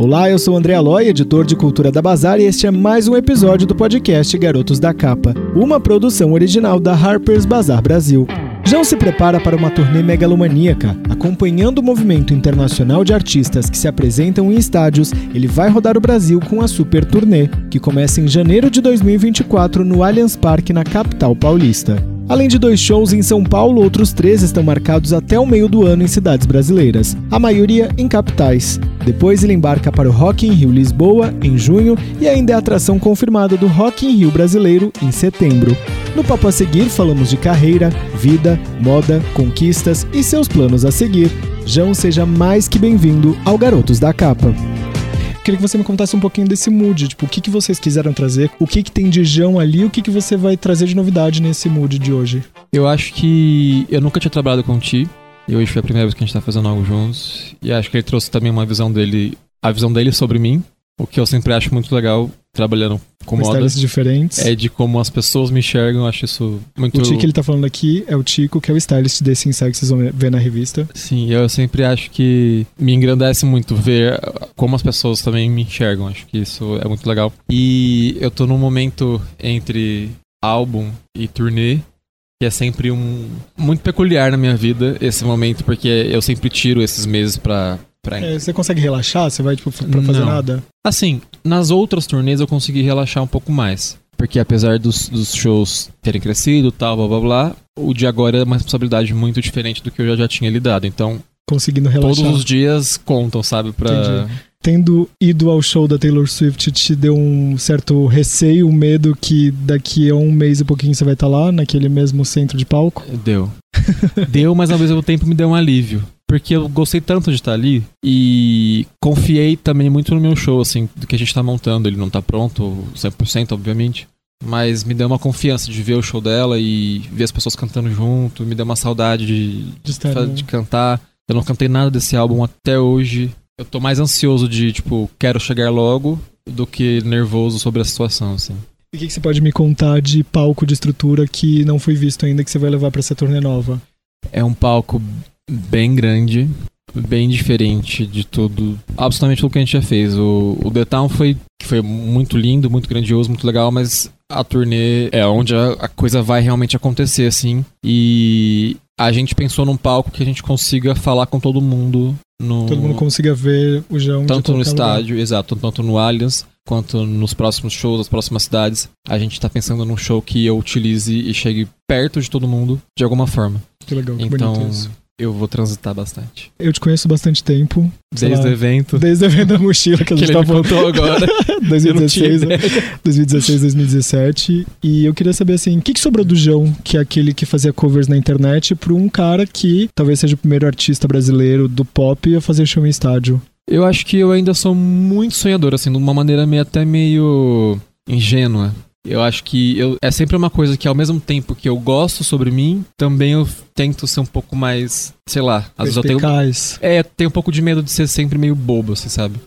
Olá, eu sou André Aloy, editor de cultura da Bazar, e este é mais um episódio do podcast Garotos da Capa, uma produção original da Harper's Bazar Brasil. João se prepara para uma turnê megalomaníaca. Acompanhando o movimento internacional de artistas que se apresentam em estádios, ele vai rodar o Brasil com a Super Turnê, que começa em janeiro de 2024 no Allianz Parque, na capital paulista. Além de dois shows em São Paulo, outros três estão marcados até o meio do ano em cidades brasileiras, a maioria em capitais. Depois ele embarca para o Rock in Rio Lisboa em junho e ainda é atração confirmada do Rock in Rio brasileiro em setembro. No papo a seguir falamos de carreira, vida, moda, conquistas e seus planos a seguir. João seja mais que bem-vindo ao Garotos da Capa. Queria que você me contasse um pouquinho desse mood, tipo, o que, que vocês quiseram trazer, o que, que tem de João ali, o que, que você vai trazer de novidade nesse mood de hoje. Eu acho que eu nunca tinha trabalhado com o Ti, e hoje foi a primeira vez que a gente tá fazendo algo juntos, e acho que ele trouxe também uma visão dele, a visão dele sobre mim, o que eu sempre acho muito legal trabalhando com, Com moda. diferentes. É de como as pessoas me enxergam, eu acho isso muito... O Ti que ele tá falando aqui é o Tico, que é o stylist desse insight que vocês vão ver na revista. Sim, eu sempre acho que me engrandece muito ver como as pessoas também me enxergam. Acho que isso é muito legal. E eu tô num momento entre álbum e turnê que é sempre um muito peculiar na minha vida esse momento porque eu sempre tiro esses meses pra pra É, você consegue relaxar? Você vai, tipo, pra fazer Não. nada? Assim, nas outras turnês eu consegui relaxar um pouco mais. Porque apesar dos, dos shows terem crescido tal, blá blá blá, o de agora é uma responsabilidade muito diferente do que eu já, já tinha lidado. Então, Conseguindo relaxar. todos os dias contam, sabe? Pra... Entendi. Tendo ido ao show da Taylor Swift, te deu um certo receio, um medo que daqui a um mês e pouquinho você vai estar lá, naquele mesmo centro de palco? Deu. Deu, mas ao mesmo tempo me deu um alívio. Porque eu gostei tanto de estar ali e confiei também muito no meu show, assim, do que a gente tá montando. Ele não tá pronto 100%, obviamente. Mas me deu uma confiança de ver o show dela e ver as pessoas cantando junto. Me deu uma saudade de, De estar de cantar. Eu não cantei nada desse álbum até hoje. Eu tô mais ansioso de, tipo, quero chegar logo do que nervoso sobre a situação, assim. E o que, que você pode me contar de palco, de estrutura que não foi visto ainda, que você vai levar pra essa turnê nova? É um palco bem grande, bem diferente de tudo, absolutamente tudo que a gente já fez. O, o The Town foi, foi muito lindo, muito grandioso, muito legal, mas a turnê é onde a, a coisa vai realmente acontecer, assim. E a gente pensou num palco que a gente consiga falar com todo mundo. No, Todo mundo consiga ver o João de tanto no qualquer lugar. estádio, exato, tanto no Allianz quanto nos próximos shows, das próximas cidades. A gente tá pensando num show que eu utilize e chegue perto de todo mundo de alguma forma. Que legal, que Então, bonito isso. Eu vou transitar bastante. Eu te conheço bastante tempo. Desde lá, o evento Desde o evento da mochila que a gente tava contou agora. eu não tinha 2016, ideia. 2016, 2017. E eu queria saber assim, o que, que sobrou do João, que é aquele que fazia covers na internet, pra um cara que talvez seja o primeiro artista brasileiro do pop a fazer show em estádio? Eu acho que eu ainda sou muito sonhador, assim, de uma maneira meio, até meio ingênua. Eu acho que eu, é sempre uma coisa que, ao mesmo tempo que eu gosto sobre mim, também eu tento ser um pouco mais, sei lá, às vezes eu tenho. É, tenho um pouco de medo de ser sempre meio bobo, assim, sabe?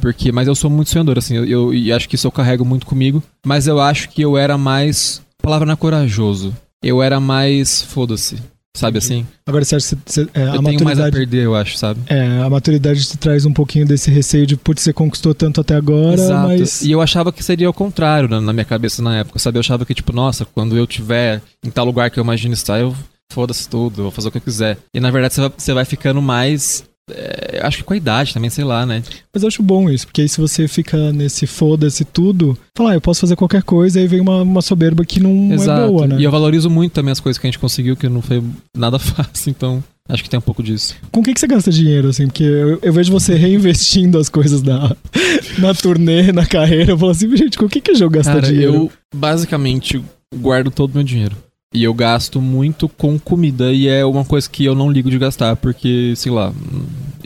Porque, mas eu sou muito sonhador, assim, eu, eu- e acho que isso eu carrego muito comigo. Mas eu acho que eu era mais. Palavra não é corajoso. Eu era mais. Foda-se. Sabe assim? Agora você acha que você- é, Eu a tenho mais a maturidade. perder, eu acho, sabe? É, a maturidade te traz um pouquinho desse receio de, putz, você conquistou tanto até agora, Exato. mas. E eu achava que seria o contrário na, na minha cabeça na época, sabe? Eu achava que, tipo, nossa, quando eu tiver em tal lugar que eu imagino estar, eu foda-se tudo, vou fazer o que eu quiser. E na verdade você vai, você vai ficando mais. É, acho que com a idade também, sei lá, né? Mas eu acho bom isso, porque aí se você fica nesse foda-se tudo, fala, ah, eu posso fazer qualquer coisa, aí vem uma, uma soberba que não Exato. é boa, né? E eu valorizo muito também as coisas que a gente conseguiu, que não foi nada fácil, então acho que tem um pouco disso. Com o que, que você gasta dinheiro, assim? Porque eu, eu vejo você reinvestindo as coisas na, na turnê, na carreira. Eu falo assim, gente, com o que, que o jogo gasta Cara, dinheiro? eu basicamente guardo todo o meu dinheiro. E eu gasto muito com comida e é uma coisa que eu não ligo de gastar, porque, sei lá,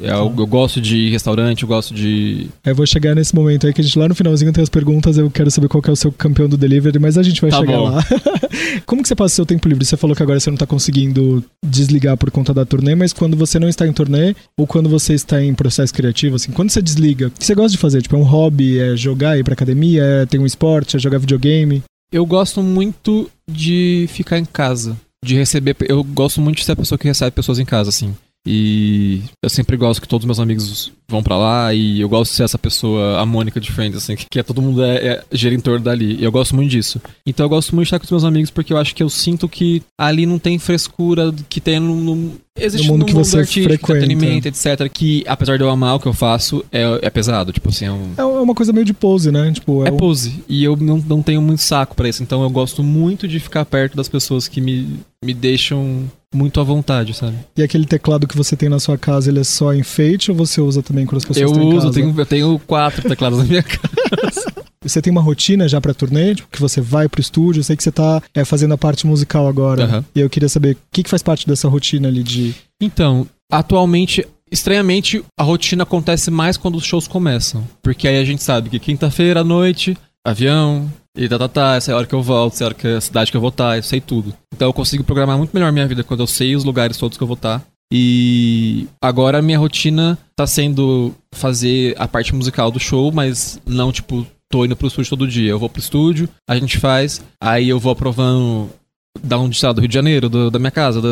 é algo- eu gosto de restaurante, eu gosto de. Eu vou chegar nesse momento aí que a gente lá no finalzinho tem as perguntas. Eu quero saber qual que é o seu campeão do delivery, mas a gente vai Tá chegar bom. lá. Como que você passa o seu tempo livre? Você falou que agora você não tá conseguindo desligar por conta da turnê, mas quando você não está em turnê ou quando você está em processo criativo, assim, quando você desliga, o que você gosta de fazer? Tipo, é um hobby, é jogar, ir pra academia, é ter um esporte, é jogar videogame? Eu gosto muito de ficar em casa, de receber. Eu gosto muito de ser a pessoa que recebe pessoas em casa, assim. E eu sempre gosto que todos os meus amigos vão para lá e eu gosto de ser essa pessoa, a Mônica de Friends, assim, que, que é todo mundo é, é gira em torno dali. E eu gosto muito disso. Então eu gosto muito de estar com os meus amigos porque eu acho que eu sinto que ali não tem frescura que tem no, no existe no mundo no que você frequenta. entretenimento, etc. Que apesar de eu amar o que eu faço, é, é pesado. Tipo assim, é, um... é uma coisa meio de pose, né? Tipo, é, um... pose. E eu não, não tenho muito saco para isso. Então eu gosto muito de ficar perto das pessoas que me, me deixam muito à vontade, sabe? E aquele teclado que você tem na sua casa, ele é só enfeite ou você usa também quando as pessoas eu estão uso, em casa? Eu tenho, eu tenho quatro teclados na minha casa. Você tem uma rotina já pra turnê? Tipo, que você vai pro estúdio? Eu sei que você tá é, fazendo a parte musical agora. Uhum. E eu queria saber o que, que faz parte dessa rotina ali de. Então, atualmente, estranhamente, a rotina acontece mais quando os shows começam. Porque aí a gente sabe que quinta-feira à noite, avião, e tá, tá, tá, essa é a hora que eu volto, essa é a hora que a cidade que eu vou estar, eu sei tudo. Então eu consigo programar muito melhor minha vida quando eu sei os lugares todos que eu vou estar. E agora a minha rotina tá sendo fazer a parte musical do show, mas não tipo, tô indo pro estúdio todo dia. Eu vou pro estúdio, a gente faz, aí eu vou aprovando da onde está, do Rio de Janeiro, do, da minha casa,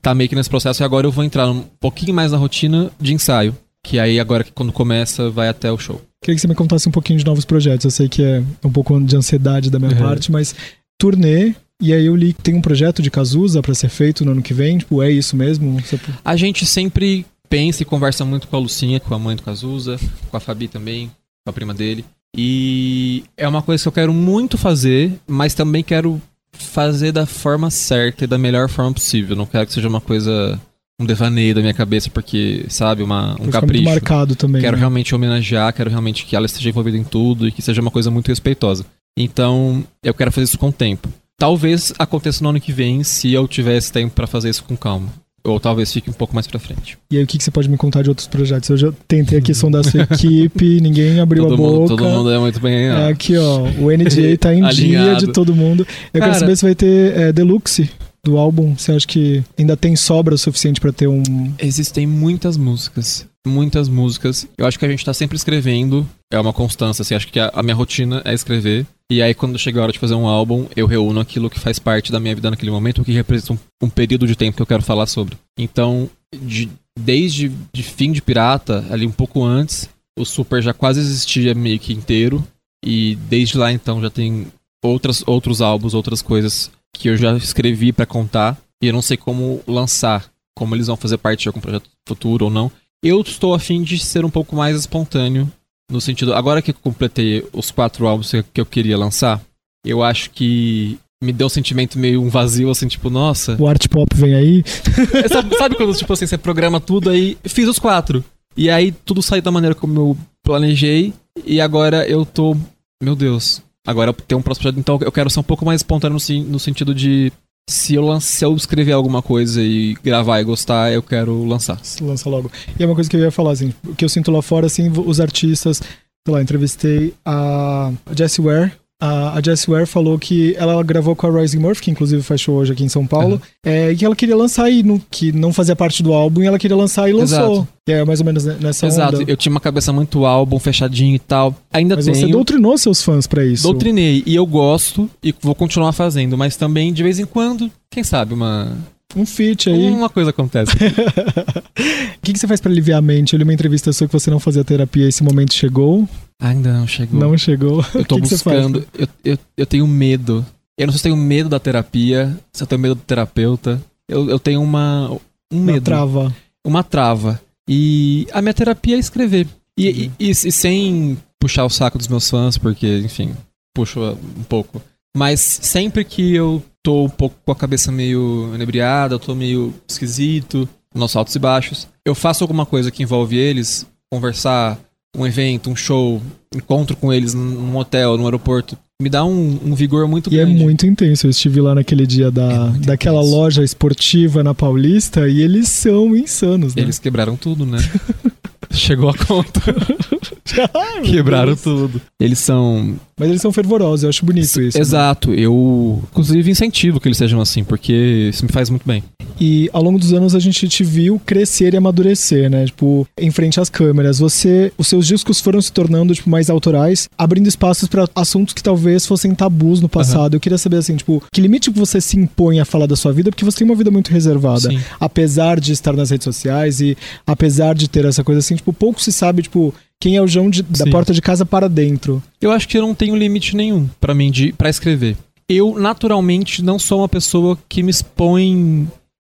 tá meio que nesse processo e agora eu vou entrar um pouquinho mais na rotina de ensaio. Que aí agora quando começa vai até o show. Queria que você me contasse um pouquinho de novos projetos. Eu sei que é um pouco de ansiedade da minha uhum. parte, mas turnê. E aí eu li que tem um projeto de Cazuza para ser feito no ano que vem. Tipo, é isso mesmo? Você... A gente sempre pensa e conversa muito com a Lucinha, com a mãe do Cazuza, com a Fabi também, com a prima dele. E é uma coisa que eu quero muito fazer, mas também quero fazer da forma certa e da melhor forma possível. Não quero que seja uma coisa um devaneio da minha cabeça, porque, sabe, uma, um capricho. Marcado também. Quero né? realmente homenagear, quero realmente que ela esteja envolvida em tudo e que seja uma coisa muito respeitosa. Então, eu quero fazer isso com o tempo. Talvez aconteça no ano que vem, se eu tivesse tempo para fazer isso com calma. Ou talvez fique um pouco mais pra frente. E aí, o que, que você pode me contar de outros projetos? Eu já tentei aqui sondar sua equipe, ninguém abriu todo a mundo, boca. Todo mundo é muito bem. É aqui, ó. O NDA tá em dia de todo mundo. Eu Cara, quero saber se vai ter é, Deluxe do álbum, você acha que ainda tem sobra suficiente para ter um. Existem muitas músicas. Muitas músicas. Eu acho que a gente tá sempre escrevendo. É uma constância, assim. Acho que a, a minha rotina é escrever. E aí, quando chega a hora de fazer um álbum, eu reúno aquilo que faz parte da minha vida naquele momento, o que representa um, um período de tempo que eu quero falar sobre. Então, de, desde de fim de Pirata, ali um pouco antes, o Super já quase existia meio que inteiro. E desde lá, então, já tem outras, outros álbuns, outras coisas que eu já escrevi para contar e eu não sei como lançar, como eles vão fazer parte de algum projeto futuro ou não. Eu estou afim de ser um pouco mais espontâneo no sentido, agora que eu completei os quatro álbuns que eu queria lançar, eu acho que me deu um sentimento meio um vazio, assim, tipo, nossa. O art pop vem aí. Sabe, sabe, quando, tipo assim, você programa tudo aí, fiz os quatro. E aí tudo saiu da maneira como eu planejei. E agora eu tô. Meu Deus, Agora tem um próximo projeto, então eu quero ser um pouco mais espontâneo no, sentido de se eu, se eu escrever alguma coisa e gravar e gostar, eu quero lançar. Lança logo. E é uma coisa que eu ia falar, assim, o que eu sinto lá fora, assim, os artistas, sei lá, entrevistei a Jessie Ware, a, a Jessie Ware falou que ela gravou com a Rising Murphy, que inclusive faz show hoje aqui em São Paulo, uhum. é, e que ela queria lançar e no, que não fazia parte do álbum e ela queria lançar e lançou. Exato. E é mais ou menos nessa Exato. onda. Eu tinha uma cabeça muito álbum, fechadinho e tal. Ainda mas tenho. você doutrinou seus fãs para isso. Doutrinei. E eu gosto e vou continuar fazendo, mas também de vez em quando, quem sabe, uma um feat aí. Uma coisa acontece. O que, que, você faz para aliviar a mente? Eu li uma entrevista sua que você não fazia terapia e esse momento chegou. Ainda não chegou. Não chegou. Eu tô que buscando. Que eu, eu, eu tenho medo. Eu não sei se tenho medo da terapia, se eu tenho medo do terapeuta. Eu, eu tenho uma. Um medo. Uma trava. Uma trava. E a minha terapia é escrever. E, uhum. e, e, e sem puxar o saco dos meus fãs, porque, enfim, puxo um pouco. Mas sempre que eu tô um pouco com a cabeça meio inebriada, eu tô meio esquisito, nossos altos e baixos, eu faço alguma coisa que envolve eles, conversar, um evento, um show, encontro com eles num hotel, num aeroporto, me dá um, um vigor muito e grande. E é muito intenso. Eu estive lá naquele dia da, é daquela intenso. loja esportiva na Paulista e eles são insanos, né? Eles quebraram tudo, né? Chegou a conta. Quebraram tudo. Eles são. Mas eles são fervorosos, eu acho bonito isso. Exato. Né? Eu, inclusive, incentivo que eles sejam assim, porque isso me faz muito bem. E ao longo dos anos a gente te viu crescer e amadurecer, né? Tipo, em frente às câmeras. Você, os seus discos foram se tornando tipo mais autorais, abrindo espaços para assuntos que talvez fossem tabus no passado. Uhum. Eu queria saber assim, tipo, que limite você se impõe a falar da sua vida, porque você tem uma vida muito reservada, Sim. apesar de estar nas redes sociais e apesar de ter essa coisa assim, tipo, pouco se sabe, tipo, quem é o João de, da porta de casa para dentro. Eu acho que eu não tenho limite nenhum para mim de para escrever. Eu naturalmente não sou uma pessoa que me expõe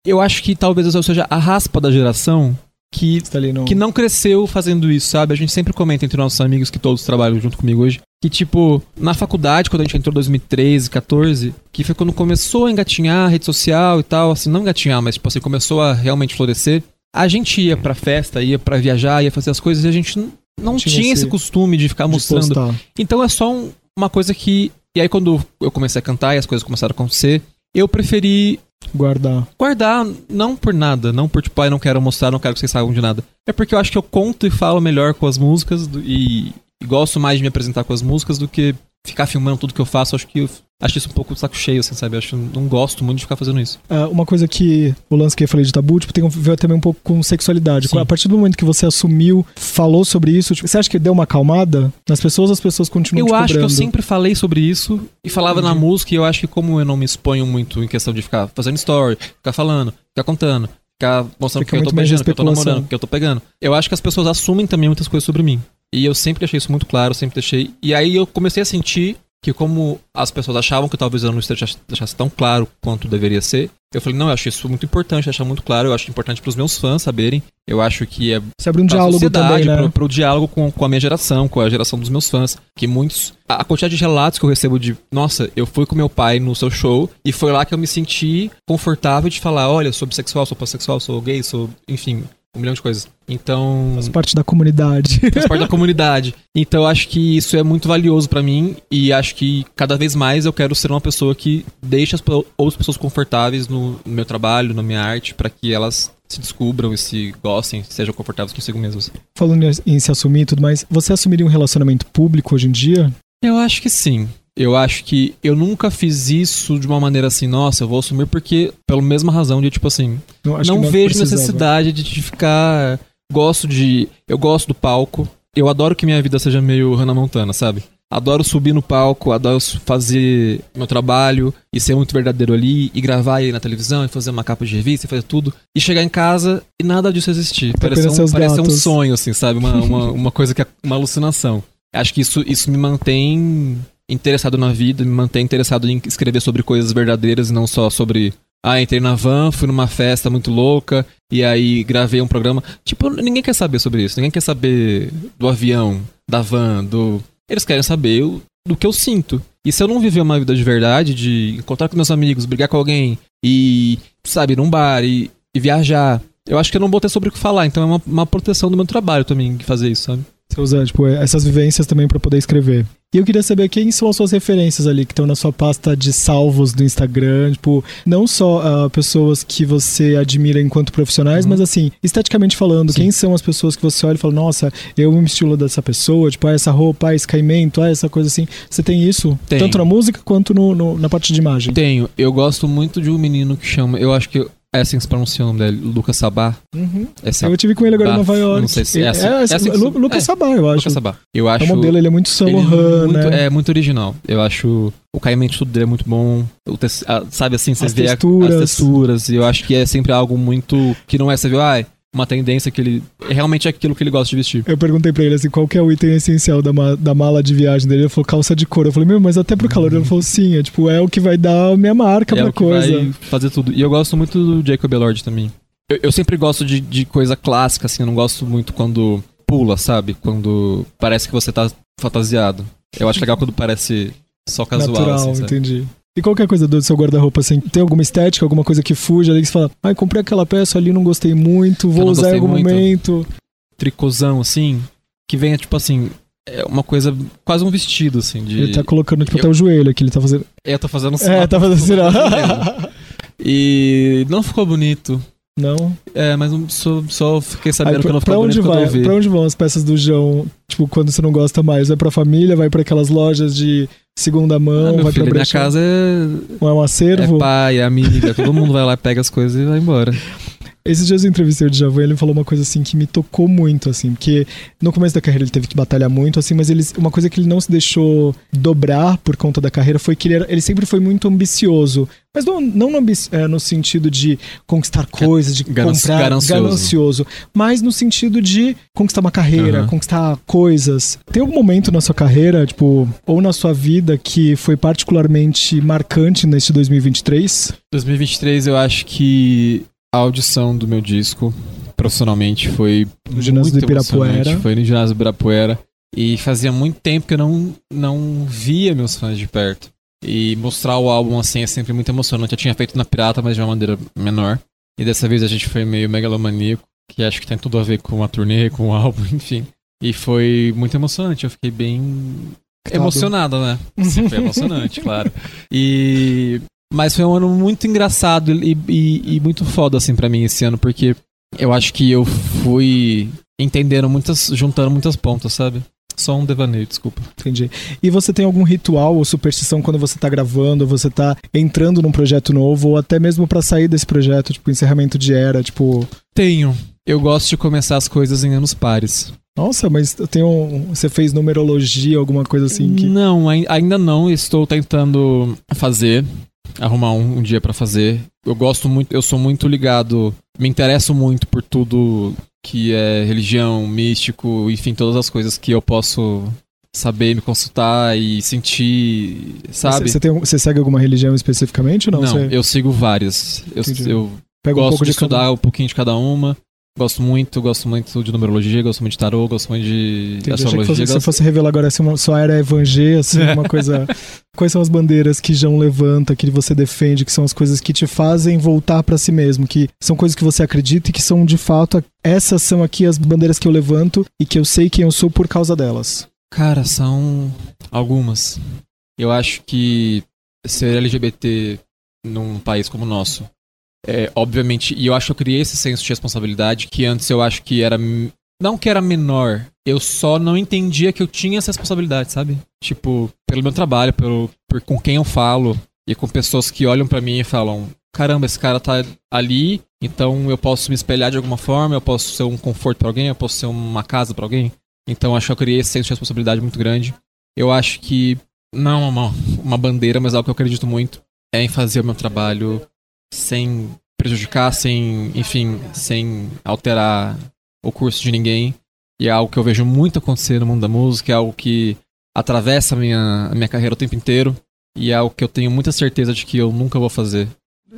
eu acho que talvez eu seja a raspa da geração que, no... que não cresceu fazendo isso, sabe? A gente sempre comenta entre nossos amigos que todos trabalham junto comigo hoje, que tipo, na faculdade, quando a gente entrou em 2013, 14, que foi quando começou a engatinhar a rede social e tal, assim, não engatinhar, mas tipo assim, começou a realmente florescer, a gente ia pra festa, ia pra viajar, ia fazer as coisas e a gente não tinha, tinha esse, esse, costume de ficar de mostrando. Postar. Então é só um, uma coisa que. E aí, quando eu comecei a cantar e as coisas começaram a acontecer, eu preferi Guardar. Guardar, não por nada, não por tipo, ah, não quero mostrar, não quero que vocês saibam de nada. É porque eu acho que eu conto e falo melhor com as músicas do, e, e, gosto mais de me apresentar com as músicas do que ficar filmando tudo que eu faço. Acho que acho isso um pouco de saco cheio, assim, sabe? Eu acho, não gosto muito de ficar fazendo isso. Uh, uma coisa que o lance que eu falei de tabu, tipo, tem a ver também um pouco com sexualidade. Sim. A partir do momento que você assumiu, falou sobre isso, tipo, você acha que deu uma acalmada nas pessoas, as pessoas continuam Eu acho que eu sempre falei sobre isso e falava Entendi. na música e eu acho que como eu não me exponho muito em questão de ficar fazendo story, ficar falando, ficar contando, ficar mostrando Fica que eu tô beijando, que eu tô namorando, que eu tô pegando. Eu acho que as pessoas assumem também muitas coisas sobre mim. E eu sempre deixei isso muito claro, sempre deixei. E aí eu comecei a sentir que como as pessoas achavam que talvez eu não deixasse tão claro quanto deveria ser, eu falei, não, eu acho isso muito importante, achar muito claro, eu acho importante para os meus fãs saberem, eu acho que é Você abre um diálogo também, né? para o diálogo com, com a minha geração, com a geração dos meus fãs, que muitos, a, a quantidade de relatos que eu recebo de, nossa, eu fui com meu pai no seu show e foi lá que eu me senti confortável de falar, olha, sou bissexual, sou pansexual, sou gay, sou, enfim, um milhão de coisas. Então. Faz parte da comunidade. Faz parte da comunidade. Então acho que isso é muito valioso para mim e acho que cada vez mais eu quero ser uma pessoa que deixa as outras pessoas confortáveis no, meu trabalho, na minha arte, para que elas se descubram e se gostem, sejam confortáveis consigo mesmos. Falando em se assumir e tudo mais, você assumiria um relacionamento público hoje em dia? Eu acho que sim. Eu acho que eu nunca fiz isso de uma maneira assim, nossa, eu vou assumir porque, pela mesma razão de, tipo assim, não, não vejo necessidade de ficar. Gosto de. Eu gosto do palco. Eu adoro que minha vida seja meio Hannah Montana, sabe? Adoro subir no palco, adoro fazer meu trabalho e ser muito verdadeiro ali, e gravar aí na televisão, e fazer uma capa de revista, e fazer tudo. E chegar em casa e nada disso existir. Parece um, parece um sonho, assim, sabe? Uma, uma, uma coisa que é uma alucinação. Acho que isso, isso me mantém interessado na vida, me manter interessado em escrever sobre coisas verdadeiras e não só sobre. Ah, entrei na van, fui numa festa muito louca e aí gravei um programa. Tipo, ninguém quer saber sobre isso. Ninguém quer saber do avião, da van, do. Eles querem saber do que eu sinto. E se eu não viver uma vida de verdade, de encontrar com meus amigos, brigar com alguém e, sabe, ir num bar e, e viajar, eu acho que eu não vou ter sobre o que falar. Então é uma, uma proteção do meu trabalho também fazer isso, sabe? Você usa, tipo, essas vivências também para poder escrever. E eu queria saber quem são as suas referências ali que estão na sua pasta de salvos do Instagram, tipo, não só uh, pessoas que você admira enquanto profissionais, uhum. mas assim, esteticamente falando, Sim. quem são as pessoas que você olha e fala, nossa, eu me estilo dessa pessoa, tipo, ah, essa roupa, ah, esse caimento, ah, essa coisa assim. Você tem isso? Tenho. Tanto na música quanto no, no, na parte de imagem? Tenho. Eu gosto muito de um menino que chama, eu acho que é assim que se pronuncia o nome dele, Lucas Sabá. Uhum. É Eu tive com ele agora em Nova York. Não sei se é assim. É, é assim Lucas é. Sabá, eu acho. Lucas Sabá. Eu acho. O modelo ele é muito Laurent, né? É muito original. Eu acho o caimento tudo dele é muito bom. Te... sabe assim, você as vê texturas. as texturas. E eu acho que é sempre algo muito. Que não é, você viu, ah, uma tendência que ele. É realmente aquilo que ele gosta de vestir. Eu perguntei pra ele assim, qual que é o item essencial da, ma da mala de viagem dele? Ele falou calça de couro. Eu falei, meu, mas até pro calor. Ele falou, sim, é tipo, é o que vai dar a minha marca é pra coisa. Vai fazer tudo. E eu gosto muito do Jacob Elord também. Eu, eu sempre gosto de, de coisa clássica, assim, eu não gosto muito quando pula, sabe? Quando parece que você tá fantasiado. Eu acho legal quando parece só casual. Natural, assim, entendi. E qualquer coisa do seu guarda-roupa, assim, tem alguma estética, alguma coisa que fuja ali que você fala, ai, comprei aquela peça ali, não gostei muito, vou usar em algum muito. momento. Tricôzão, assim, que venha, tipo assim, é uma coisa, quase um vestido, assim. De... Ele tá colocando, tipo, eu... até o joelho aqui, ele tá fazendo. É, tô fazendo assim. É, tá fazendo E não ficou bonito. Não? É, mas só, só fiquei sabendo Aí, pra, que não ficou pra onde vai, Pra onde vão as peças do João? Tipo, quando você não gosta mais? Vai pra família, vai para aquelas lojas de segunda mão, ah, vai filho, pra minha casa é... é um acervo? É pai, é amiga, todo mundo vai lá, pega as coisas e vai embora. Esses dias eu entrevistei o Djavan ele falou uma coisa assim que me tocou muito, assim, porque no começo da carreira ele teve que batalhar muito, assim, mas ele, uma coisa que ele não se deixou dobrar por conta da carreira foi que ele, era, ele sempre foi muito ambicioso. Mas não, não no, é, no sentido de conquistar coisas, de Gananci comprar ganancioso. ganancioso, mas no sentido de conquistar uma carreira, Uhum. conquistar coisas. Tem algum momento na sua carreira, tipo, ou na sua vida que foi particularmente marcante neste 2023? 2023 eu acho que a audição do meu disco profissionalmente foi No ginásio muito do Ibirapuera. emocionante. Foi no ginásio do Ibirapuera. E fazia muito tempo que eu não, não via meus fãs de perto. E mostrar o álbum assim é sempre muito emocionante. Eu tinha feito na Pirata, mas de uma maneira menor. E dessa vez a gente foi meio megalomaníaco, que acho que tem tudo a ver com a turnê, com o álbum, enfim. E foi muito emocionante. Eu fiquei bem emocionado, né? Sim, foi emocionante, claro. E mas foi um ano muito engraçado e, e, e muito foda assim para mim esse ano, porque eu acho que eu fui entendendo muitas, juntando muitas pontas, sabe? Só um devaneio, desculpa. Entendi. E você tem algum ritual ou superstição quando você tá gravando, ou você tá entrando num projeto novo, ou até mesmo pra sair desse projeto, tipo, encerramento de era, tipo. Tenho. Eu gosto de começar as coisas em anos pares. Nossa, mas tem um. Você fez numerologia, alguma coisa assim que. Não, ai- ainda não. Estou tentando fazer, arrumar um, um dia pra fazer. Eu gosto muito, eu sou muito ligado, me interesso muito por tudo que é religião, místico, enfim, todas as coisas que eu posso saber, me consultar e sentir, sabe? Você, um- você segue alguma religião especificamente ou não? não, Você eu sigo várias. Eu, eu pega um gosto pouco de, cada- estudar um pouquinho de cada uma. Gosto muito, gosto muito de numerologia, gosto muito de tarô, gosto muito de Entendi. Achei que astrologia. fosse, você fosse revelar agora assim, uma, sua era evangé, assim, uma coisa. Quais são as bandeiras que João levanta, que você defende, que são as coisas que te fazem voltar pra si mesmo, que são coisas que você acredita e que são de fato essas são aqui as bandeiras que eu levanto e que eu sei quem eu sou por causa delas. Cara, são algumas. Eu acho que ser LGBT num país como o nosso, é, obviamente, e eu acho que eu criei esse senso de responsabilidade que antes eu acho que era. Não que era menor, eu só não entendia que eu tinha essa responsabilidade, sabe? Tipo, pelo meu trabalho, pelo, por com quem eu falo, e com pessoas que olham pra mim e falam: caramba, esse cara tá ali, então eu posso me espelhar de alguma forma, eu posso ser um conforto pra alguém, eu posso ser uma casa pra alguém. Então acho que eu criei esse senso de responsabilidade muito grande. Eu acho que não uma, uma bandeira, mas algo que eu acredito muito é em fazer o meu trabalho sem prejudicar, sem, enfim, sem alterar o curso de ninguém. E é algo que eu vejo muito acontecer no mundo da música, é algo que atravessa a minha, a minha carreira o tempo inteiro. E é algo que eu tenho muita certeza de que eu nunca vou fazer.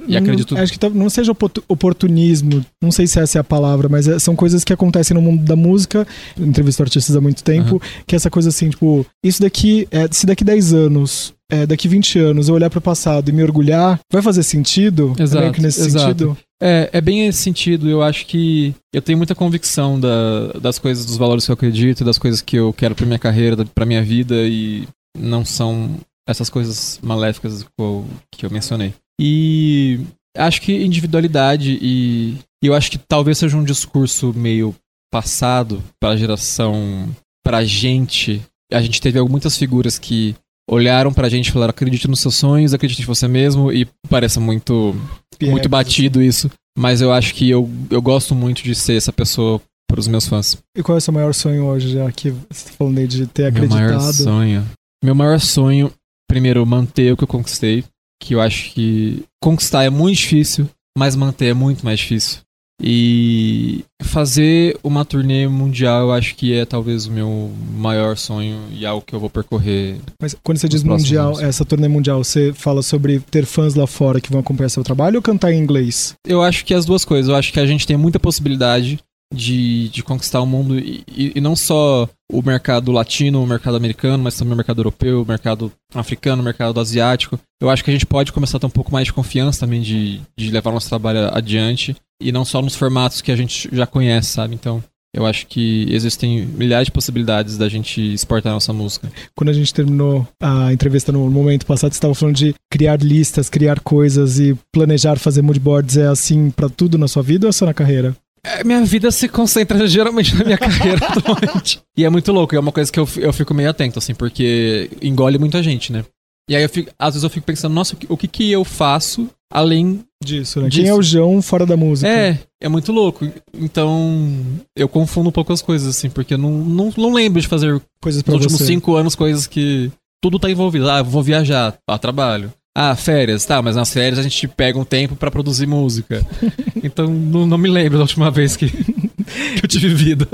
E acredito- Não, acho que não seja oportu- oportunismo, não sei se essa é a palavra, mas é- são coisas que acontecem no mundo da música. Entrevisto artistas há muito tempo, que é essa coisa assim, tipo, isso daqui, é, se daqui 10 anos, é, daqui 20 anos eu olhar pro passado e me orgulhar, vai fazer sentido? É Exato, que nesse exato. sentido. É, é bem esse sentido. Eu acho que eu tenho muita convicção da- das coisas, dos valores que eu acredito, das coisas que eu quero pra minha carreira, pra minha vida e não são essas coisas maléficas que eu, que eu mencionei. E acho que individualidade e, e eu acho que talvez seja um discurso meio passado para a geração, pra gente. A gente teve muitas figuras que olharam pra gente e falaram: acredite nos seus sonhos, acredite em você mesmo, e parece muito muito Piegas, batido isso, mas eu acho que eu, eu gosto muito de ser essa pessoa pros meus fãs. E qual é o seu maior sonho hoje, já que você tá falando aí de ter Meu maior acreditado? sonho. Meu maior sonho, primeiro, manter o que eu conquistei, que eu acho que conquistar é muito difícil, mas manter é muito mais difícil. E fazer uma turnê mundial, eu acho que é talvez o meu maior sonho e algo que eu vou percorrer. Mas quando você diz mundial, anos. essa turnê mundial, você fala sobre ter fãs lá fora que vão acompanhar seu trabalho ou cantar em inglês? Eu acho que as duas coisas. Eu acho que a gente tem muita possibilidade de, de conquistar o mundo e, e- e não só o mercado latino, o mercado americano, mas também o mercado europeu, o mercado africano, o mercado asiático. Eu acho que a gente pode começar a ter um pouco mais de confiança também de, de levar nosso trabalho adiante e não só nos formatos que a gente já conhece, sabe? Então, eu acho que existem milhares de possibilidades da gente exportar nossa música. Quando a gente terminou a entrevista no momento passado, você estava falando de criar listas, criar coisas e planejar fazer moodboards é assim pra tudo na sua vida ou é só na carreira? É, minha vida se concentra geralmente na minha carreira atualmente. E é muito louco, e é uma coisa que eu, eu fico meio atento, assim, porque engole muita gente, né? E aí, eu fico, às vezes eu fico pensando, nossa, o que, o que, que eu faço além disso, né? Disso. Quem é o João fora da música? É, é muito louco. Então, eu confundo um pouco as coisas, assim, porque eu não, não, não lembro de fazer coisas nos últimos cinco anos coisas que tudo tá envolvido. Ah, vou viajar, ah, trabalho. Ah, férias, tá, mas nas férias a gente pega um tempo para produzir música. então, não, não me lembro da última vez que, que eu tive vida.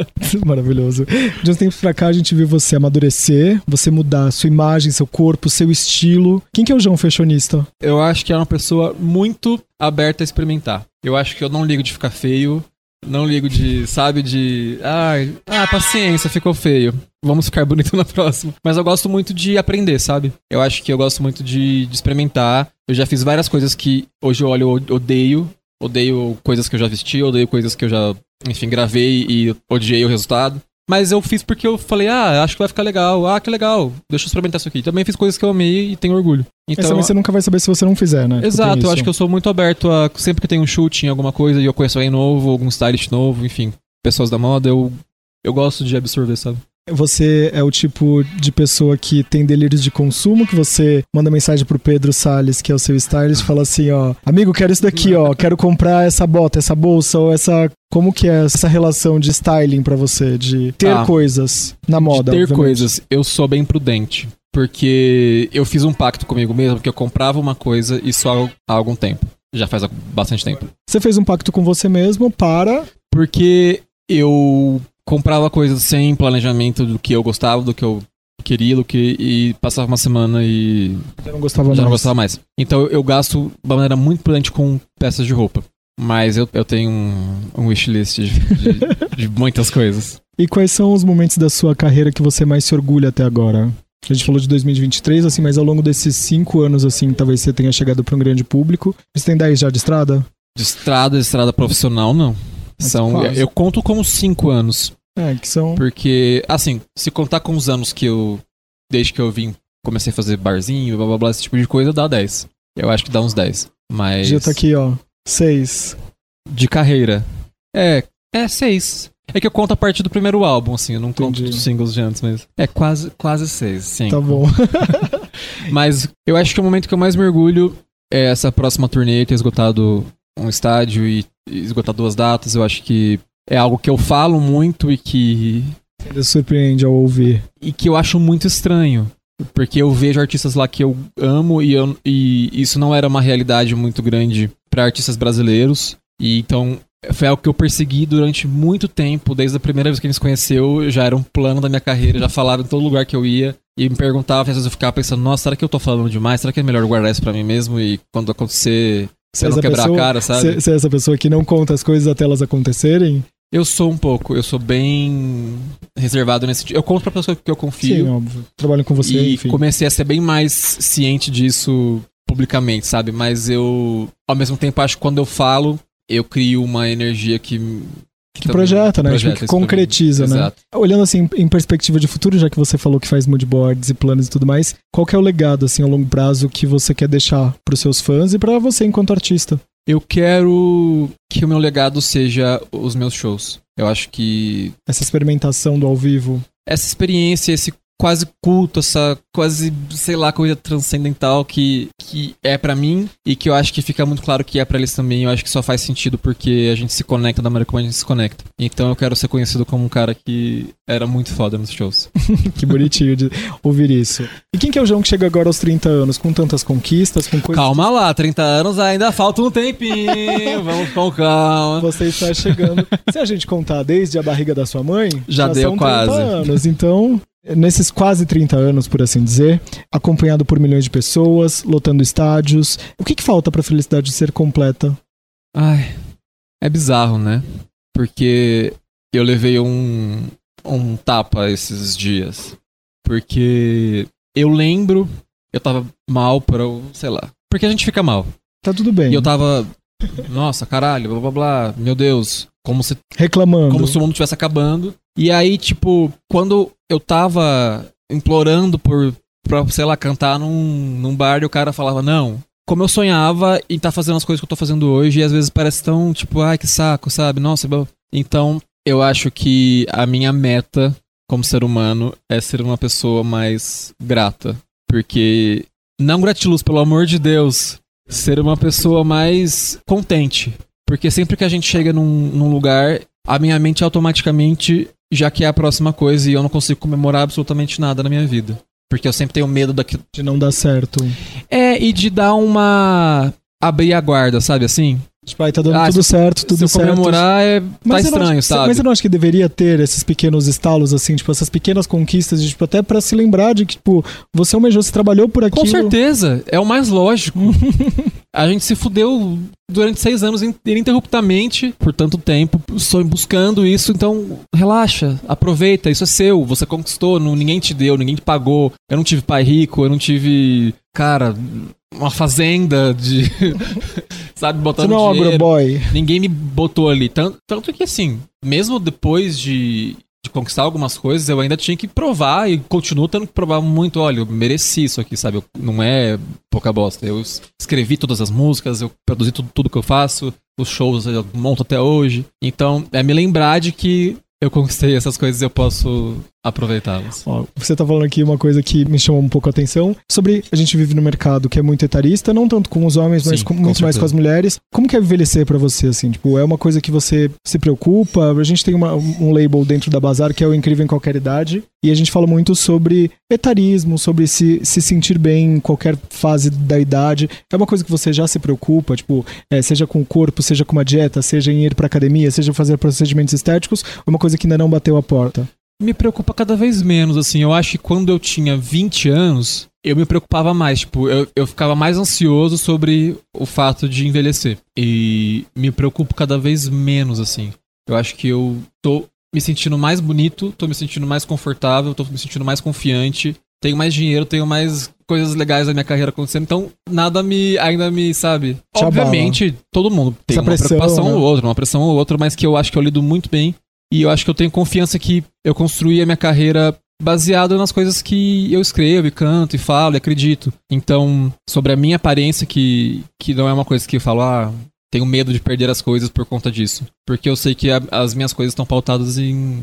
Maravilhoso. De uns tempos pra cá, a gente viu você amadurecer, você mudar sua imagem, seu corpo, seu estilo. Quem que é o João Fashionista? Eu acho que é uma pessoa muito aberta a experimentar. Eu acho que eu não ligo de ficar feio, não ligo de, sabe, de. Ai, ah, paciência, ficou feio. Vamos ficar bonito na próxima. Mas eu gosto muito de aprender, sabe? Eu acho que eu gosto muito de, de experimentar. Eu já fiz várias coisas que hoje eu olho odeio. Odeio coisas que eu já vesti, odeio coisas que eu já, enfim, gravei e odiei o resultado. Mas eu fiz porque eu falei, ah, acho que vai ficar legal. Ah, que legal. Deixa eu experimentar isso aqui. Também fiz coisas que eu amei e tenho orgulho. Então, Mas também você nunca vai saber se você não fizer, né? Exato, eu acho que eu sou muito aberto a. Sempre que tem um chute em alguma coisa e eu conheço alguém novo, algum stylist novo, enfim, pessoas da moda, eu, eu gosto de absorver, sabe? Você é o tipo de pessoa que tem delírios de consumo, que você manda mensagem pro Pedro Salles, que é o seu stylist, e fala assim, ó, amigo, quero isso daqui, ó, quero comprar essa bota, essa bolsa ou essa como que é essa relação de styling para você, de ter ah, coisas na moda? ter obviamente. coisas, eu sou bem prudente. Porque eu fiz um pacto comigo mesmo, que eu comprava uma coisa e só há algum tempo. Já faz bastante tempo. Você fez um pacto com você mesmo para. Porque eu comprava coisas sem planejamento do que eu gostava, do que eu queria, do que e passava uma semana e já não gostava já mais. não gostava mais. Então eu, eu gasto de uma maneira muito prudente com peças de roupa. Mas eu, eu tenho um, um wishlist de, de, de muitas coisas. E quais são os momentos da sua carreira que você mais se orgulha até agora? A gente falou de 2023, assim, mas ao longo desses cinco anos, assim, talvez você tenha chegado para um grande público. Você tem 10 já de estrada? De estrada, de estrada profissional, não. São, eu conto como cinco anos. É, que são. Porque, assim, se contar com os anos que eu. Desde que eu vim, comecei a fazer barzinho, blá blá blá, esse tipo de coisa, dá 10. Eu acho que dá uns 10. Mas. Já tá aqui, ó. 6. De carreira. É, é 6. É que eu conto a partir do primeiro álbum, assim, eu não Entendi. conto dos singles de antes, mas. É quase, quase seis, sim. Tá bom. mas eu acho que o momento que eu mais mergulho é essa próxima turnê, ter esgotado um estádio e esgotar duas datas. Eu acho que é algo que eu falo muito e que. Ainda surpreende ao ouvir. E que eu acho muito estranho. Porque eu vejo artistas lá que eu amo e, eu, e isso não era uma realidade muito grande para artistas brasileiros. E então foi algo que eu persegui durante muito tempo, desde a primeira vez que a gente se conheceu, já era um plano da minha carreira, já falaram em todo lugar que eu ia. E me perguntava, às vezes eu ficava pensando, nossa, será que eu tô falando demais? Será que é melhor guardar isso pra mim mesmo? E quando acontecer, você não quebrar pessoa, a cara, sabe? Você é essa pessoa que não conta as coisas até elas acontecerem? Eu sou um pouco, eu sou bem reservado nesse Eu conto pra pessoa que eu confio. Sim, óbvio. Trabalho com você, E enfim. comecei a ser bem mais ciente disso publicamente, sabe? Mas eu, ao mesmo tempo, acho que quando eu falo, eu crio uma energia que. Que, que projeta, né? Projeta que concretiza, né? Exato. Olhando assim em perspectiva de futuro, já que você falou que faz moodboards e planos e tudo mais, qual que é o legado assim ao longo prazo que você quer deixar pros seus fãs e para você enquanto artista? Eu quero que o meu legado seja os meus shows. Eu acho que. Essa experimentação do ao vivo. Essa experiência, esse quase culto, essa quase, sei lá, coisa transcendental que, que é para mim e que eu acho que fica muito claro que é para eles também. Eu acho que só faz sentido porque a gente se conecta da maneira como a gente se conecta. Então eu quero ser conhecido como um cara que era muito foda nos shows. que bonitinho de ouvir isso. E quem que é o João que chega agora aos 30 anos, com tantas conquistas, com coisas... Calma lá, 30 anos ainda falta um tempinho, vamos com calma. Você está chegando... Se a gente contar desde a barriga da sua mãe... Já, já deu quase. anos, então nesses quase 30 anos, por assim dizer, acompanhado por milhões de pessoas, lotando estádios. O que, que falta para a felicidade ser completa? Ai, é bizarro, né? Porque eu levei um, um tapa esses dias. Porque eu lembro, eu tava mal para, sei lá. Porque a gente fica mal. Tá tudo bem. E eu tava, nossa, caralho, blá blá blá, meu Deus, como se reclamando, como se o mundo estivesse acabando. E aí, tipo, quando eu tava implorando por pra, sei lá, cantar num, num bar e o cara falava, não. Como eu sonhava estar tá fazendo as coisas que eu tô fazendo hoje, e às vezes parece tão, tipo, ai, que saco, sabe? Nossa, Então, eu acho que a minha meta como ser humano é ser uma pessoa mais grata. Porque, não gratiluz, pelo amor de Deus, ser uma pessoa mais contente. Porque sempre que a gente chega num, num lugar, a minha mente automaticamente já quer a próxima coisa e eu não consigo comemorar absolutamente nada na minha vida. Porque eu sempre tenho medo daquilo. De não dar certo. É, e de dar uma. abrir a guarda, sabe assim? Tipo, aí tá dando Ah, tudo certo, tudo Se eu certo. comemorar, é, tá eu não estranho, acho, sabe? Mas eu não acho que deveria ter esses pequenos estalos, assim, tipo, essas pequenas conquistas, de, tipo, até pra se lembrar de que, tipo, você almejou, você trabalhou por aquilo. Com certeza, é o mais lógico. a gente se fudeu durante seis anos in- ininterruptamente, por tanto tempo, só buscando isso, então relaxa, aproveita, isso é seu, você conquistou, não, ninguém te deu, ninguém te pagou. Eu não tive pai rico, eu não tive, cara, uma fazenda de. sabe, Você botando não é um agroboy. Ninguém me botou ali. Tanto, tanto que, assim, mesmo depois de, de conquistar algumas coisas, eu ainda tinha que provar e continuo tendo que provar muito. Olha, eu mereci isso aqui, sabe? Eu- não é pouca bosta. Eu es- escrevi todas as músicas, eu produzi tudo, tudo que eu faço, os shows eu monto até hoje. Então, é me lembrar de que eu conquistei essas coisas eu posso aproveitá-las. Você tá falando aqui uma coisa que me chamou um pouco a atenção sobre a gente vive no mercado que é muito etarista, não tanto com os homens, mas Sim, com- com muito mais certeza. com as mulheres. Como que é envelhecer pra você, assim? Tipo, é uma coisa que você se preocupa? A gente tem uma- um label dentro da Bazar que é o Incrível em Qualquer Idade, e a gente fala muito sobre etarismo, sobre se, se sentir bem em qualquer fase da idade. É uma coisa que você já se preocupa, tipo, é, seja com o corpo, seja com uma dieta, seja em ir pra academia, seja fazer procedimentos estéticos, ou é uma coisa que ainda não bateu a porta? Me preocupa cada vez menos, assim. Eu acho que quando eu tinha 20 anos, eu me preocupava mais. Tipo, eu, eu ficava mais ansioso sobre o fato de envelhecer. E me preocupo cada vez menos, assim. Eu acho que eu tô me sentindo mais bonito, tô me sentindo mais confortável, tô me sentindo mais confiante. Tenho mais dinheiro, tenho mais coisas legais na minha carreira acontecendo. Então, nada me ainda me, sabe? Te abala. Obviamente, todo mundo tem Essa uma pressão, preocupação né? ou outra, uma pressão ou outra, mas que eu acho que eu lido muito bem. E eu acho que eu tenho confiança que eu construí a minha carreira baseado nas coisas que eu escrevo e canto e falo e acredito. Então, sobre a minha aparência, que, que não é uma coisa que eu falo, ah, tenho medo de perder as coisas por conta disso. Porque eu sei que a- as minhas coisas estão pautadas em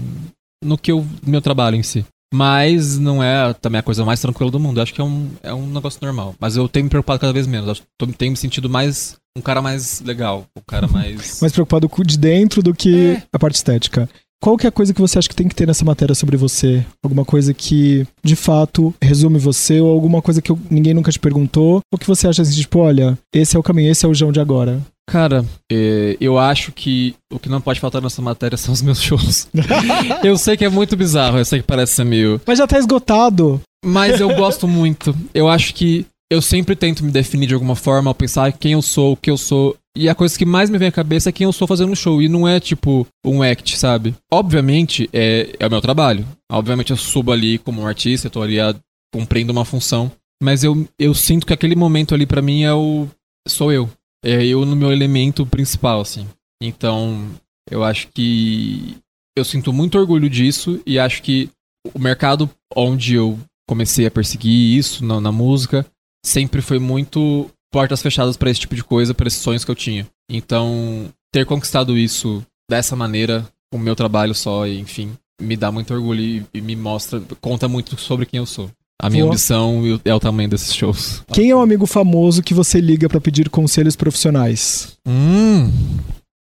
no que eu meu trabalho em si. Mas não é também a coisa mais tranquila do mundo. Eu acho que é um, é um negócio normal. Mas eu tenho me preocupado cada vez menos. Eu tenho me sentido mais um cara mais legal. Um cara mais. mais preocupado com o de dentro do que É. a parte estética. Qual que é a coisa que você acha que tem que ter nessa matéria sobre você? Alguma coisa que, de fato, resume você ou alguma coisa que ninguém nunca te perguntou? Ou que você acha assim, tipo, olha, esse é o caminho, esse é o João de agora? Cara, é, eu acho que o que não pode faltar nessa matéria são os meus shows. eu sei que é muito bizarro, eu sei que parece ser meio. Mas já tá esgotado. Mas eu gosto muito. Eu acho que eu sempre tento me definir de alguma forma ao pensar quem eu sou, o que eu sou. E a coisa que mais me vem à cabeça é quem eu sou fazendo um show. E não é tipo um act, sabe? Obviamente é, é o meu trabalho. Obviamente eu subo ali como um artista, eu tô ali a- cumprindo uma função. Mas eu, eu sinto que aquele momento ali pra mim é o. sou eu. É eu no meu elemento principal, assim. Então, eu acho que. Eu sinto muito orgulho disso e acho que o mercado onde eu comecei a perseguir isso na, na música sempre foi muito portas fechadas pra esse tipo de coisa, pra esses sonhos que eu tinha. Então, ter conquistado isso dessa maneira, com o meu trabalho só, e, enfim, me dá muito orgulho e, e me mostra, conta muito sobre quem eu sou. A minha Boa. ambição e é o tamanho desses shows. Quem é o amigo famoso que você liga pra pedir conselhos profissionais? Hum.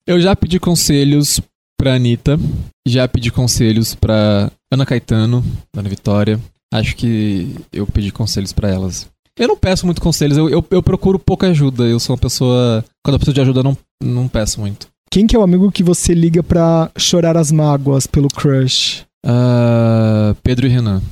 Eu já pedi conselhos pra Anitta, já pedi conselhos pra Ana Caetano, Ana Vitória. Acho que eu pedi conselhos pra elas. Eu não peço muito conselhos, eu, eu, eu procuro pouca ajuda. Eu sou uma pessoa. Quando eu preciso de ajuda, eu não, não peço muito. Quem que é o amigo que você liga pra chorar as mágoas pelo crush? Ah, Pedro e Renan.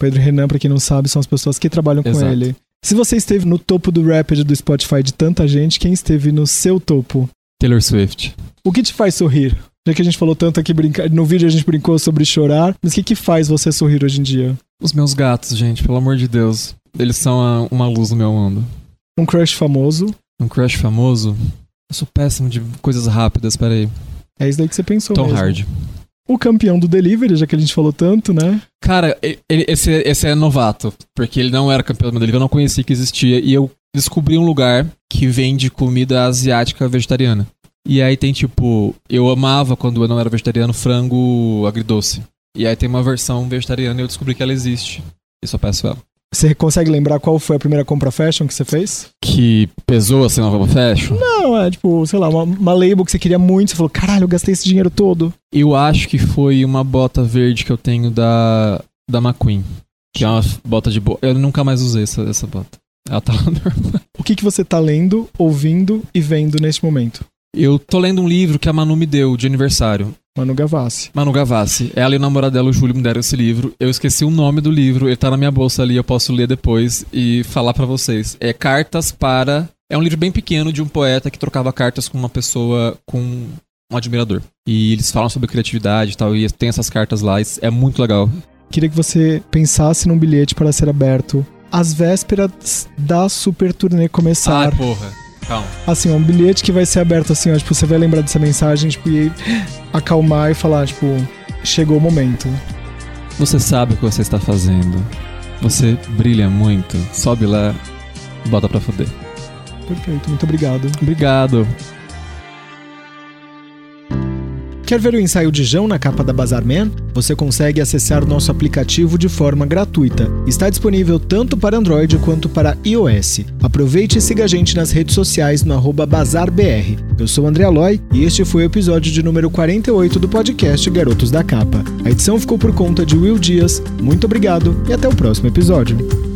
Pedro e Renan, pra quem não sabe, são as pessoas que trabalham com Exato. ele. Se você esteve no topo do Rapid do Spotify de tanta gente, quem esteve no seu topo? Taylor Swift. O que te faz sorrir? Já que a gente falou tanto aqui, brinca... no vídeo a gente brincou sobre chorar, mas o que, que faz você sorrir hoje em dia? Os meus gatos, gente, pelo amor de Deus. Eles são uma luz no meu mundo. Um crush famoso, Um crush famoso. Eu sou péssimo de coisas rápidas, peraí. é isso daí que você pensou Tom mesmo. Hardy. O campeão do Delivery, já que a gente falou tanto, né? Cara, ele- esse, esse é novato, porque ele não era campeão do dele, eu não conhecia que existia, e eu descobri um lugar que vende comida asiática vegetariana. E aí tem tipo, eu amava quando eu não era vegetariano frango agridoce. E aí tem uma versão vegetariana e eu descobri que ela existe. E só peço ela. Você consegue lembrar qual foi a primeira compra fashion que você fez? Que pesou assim na roupa fashion? Não, é tipo, sei lá, uma, uma label que você queria muito, você falou, caralho, eu gastei esse dinheiro todo. Eu acho que foi uma bota verde que eu tenho da, da McQueen. Que é uma bota de boa. Eu nunca mais usei essa, essa bota. Ela tá lá normal. O que, que você tá lendo, ouvindo e vendo neste momento? Eu tô lendo um livro que a Manu me deu de aniversário. Manu Gavassi. Manu Gavassi. Ela e o namorado dela, o Júlio, me deram esse livro. Eu esqueci o nome do livro, ele tá na minha bolsa ali, eu posso ler depois e falar para vocês. É Cartas para. É um livro bem pequeno de um poeta que trocava cartas com uma pessoa, com um admirador. E eles falam sobre criatividade e tal, e tem essas cartas lá, é muito legal. Queria que você pensasse num bilhete para ser aberto às vésperas da super turnê começar. Ah, porra. Calma. Assim, um bilhete que vai ser aberto assim, ó, tipo, você vai lembrar dessa mensagem, tipo, e acalmar e falar, tipo, chegou o momento. Você sabe o que você está fazendo. Você brilha muito. Sobe lá, bota pra fuder. Perfeito, muito obrigado. Obrigado. Quer ver o ensaio de Jão na capa da Bazar Man? Você consegue acessar nosso aplicativo de forma gratuita. Está disponível tanto para Android quanto para iOS. Aproveite e siga a gente nas redes sociais no BazarBR. Eu sou André Aloy e este foi o episódio de número 48 do podcast Garotos da Capa. A edição ficou por conta de Will Dias. Muito obrigado e até o próximo episódio.